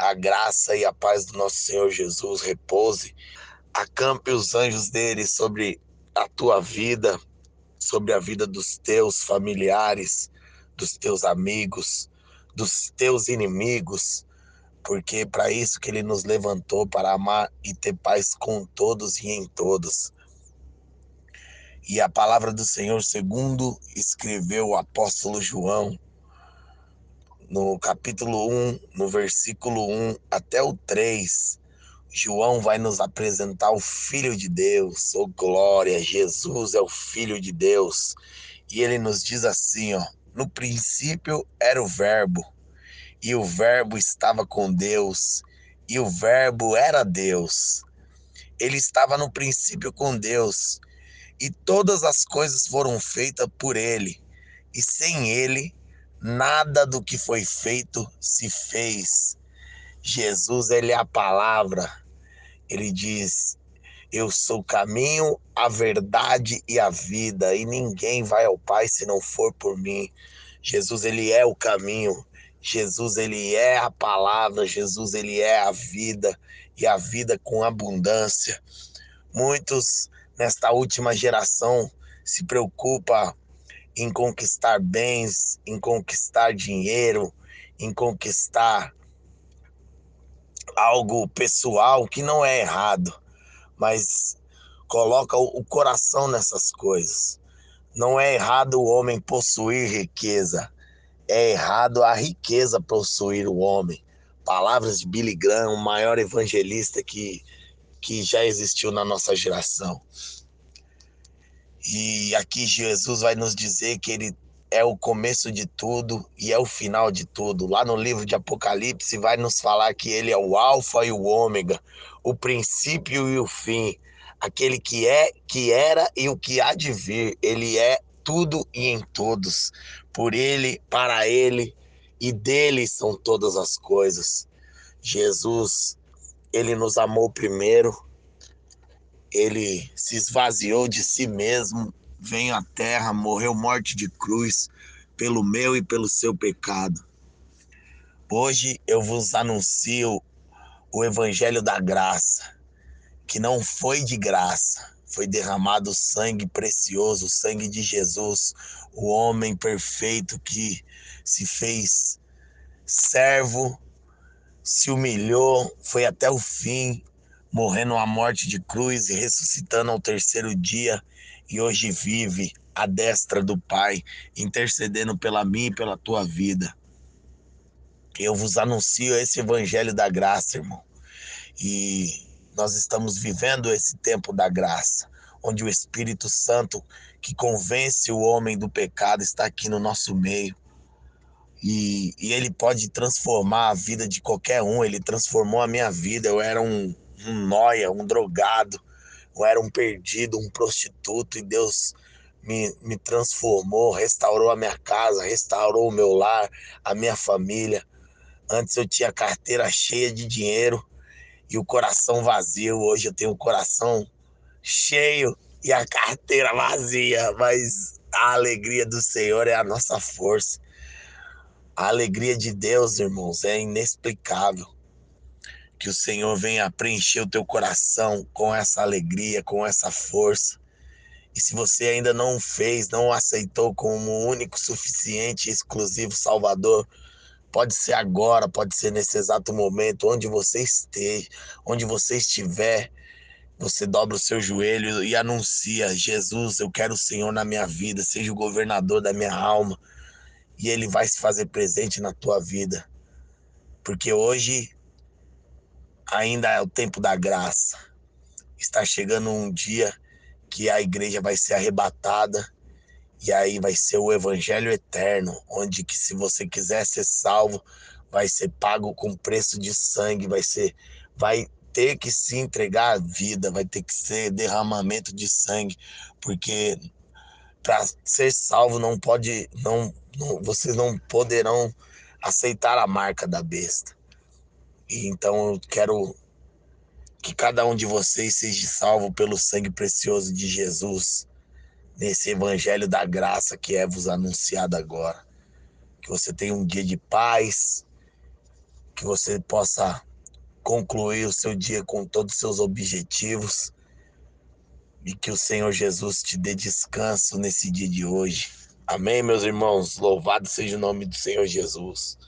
a graça e a paz do nosso Senhor Jesus repouse. Acampe os anjos dele sobre a tua vida, sobre a vida dos teus familiares, dos teus amigos, dos teus inimigos, porque para isso que ele nos levantou para amar e ter paz com todos e em todos. E a palavra do Senhor, segundo escreveu o apóstolo João, no capítulo 1, no versículo 1 até o 3, João vai nos apresentar o Filho de Deus, oh glória, Jesus é o Filho de Deus. E ele nos diz assim, ó, no princípio era o verbo, e o verbo estava com Deus, e o verbo era Deus. Ele estava no princípio com Deus, e todas as coisas foram feitas por ele, e sem ele nada do que foi feito se fez. Jesus, ele é a palavra. Ele diz: Eu sou o caminho, a verdade e a vida, e ninguém vai ao Pai se não for por mim. Jesus, ele é o caminho. Jesus, ele é a palavra. Jesus, ele é a vida e a vida com abundância. Muitos nesta última geração se preocupa em conquistar bens, em conquistar dinheiro, em conquistar algo pessoal que não é errado, mas coloca o coração nessas coisas. Não é errado o homem possuir riqueza, é errado a riqueza possuir o homem. Palavras de Billy Graham, o maior evangelista que, que já existiu na nossa geração. E aqui Jesus vai nos dizer que ele é o começo de tudo e é o final de tudo. Lá no livro de Apocalipse vai nos falar que ele é o alfa e o ômega, o princípio e o fim, aquele que é, que era e o que há de vir. Ele é tudo e em todos. Por ele, para ele e dele são todas as coisas. Jesus, ele nos amou primeiro ele se esvaziou de si mesmo, veio à terra, morreu morte de cruz pelo meu e pelo seu pecado. Hoje eu vos anuncio o evangelho da graça, que não foi de graça, foi derramado sangue precioso, o sangue de Jesus, o homem perfeito que se fez servo, se humilhou, foi até o fim, morrendo a morte de cruz e ressuscitando ao terceiro dia, e hoje vive à destra do Pai, intercedendo pela mim e pela tua vida. Eu vos anuncio esse evangelho da graça, irmão. E nós estamos vivendo esse tempo da graça, onde o Espírito Santo, que convence o homem do pecado, está aqui no nosso meio. E, e ele pode transformar a vida de qualquer um. Ele transformou a minha vida. Eu era um, um noia, um drogado, eu era um perdido, um prostituto, e Deus me, me transformou, restaurou a minha casa, restaurou o meu lar, a minha família. Antes eu tinha carteira cheia de dinheiro e o coração vazio. Hoje eu tenho o coração cheio e a carteira vazia, mas a alegria do Senhor é a nossa força. A alegria de Deus, irmãos, é inexplicável. Que o Senhor venha preencher o teu coração com essa alegria, com essa força. E se você ainda não fez, não aceitou como único, suficiente, exclusivo Salvador, pode ser agora, pode ser nesse exato momento, onde você esteja, onde você estiver, você dobra o seu joelho e anuncia: Jesus, eu quero o Senhor na minha vida, seja o governador da minha alma, e Ele vai se fazer presente na tua vida. Porque hoje ainda é o tempo da graça. Está chegando um dia que a igreja vai ser arrebatada e aí vai ser o evangelho eterno, onde que se você quiser ser salvo, vai ser pago com preço de sangue, vai ser vai ter que se entregar a vida, vai ter que ser derramamento de sangue, porque para ser salvo não pode não, não vocês não poderão aceitar a marca da besta. Então eu quero que cada um de vocês seja salvo pelo sangue precioso de Jesus, nesse evangelho da graça que é vos anunciado agora. Que você tenha um dia de paz, que você possa concluir o seu dia com todos os seus objetivos e que o Senhor Jesus te dê descanso nesse dia de hoje. Amém, meus irmãos? Louvado seja o nome do Senhor Jesus.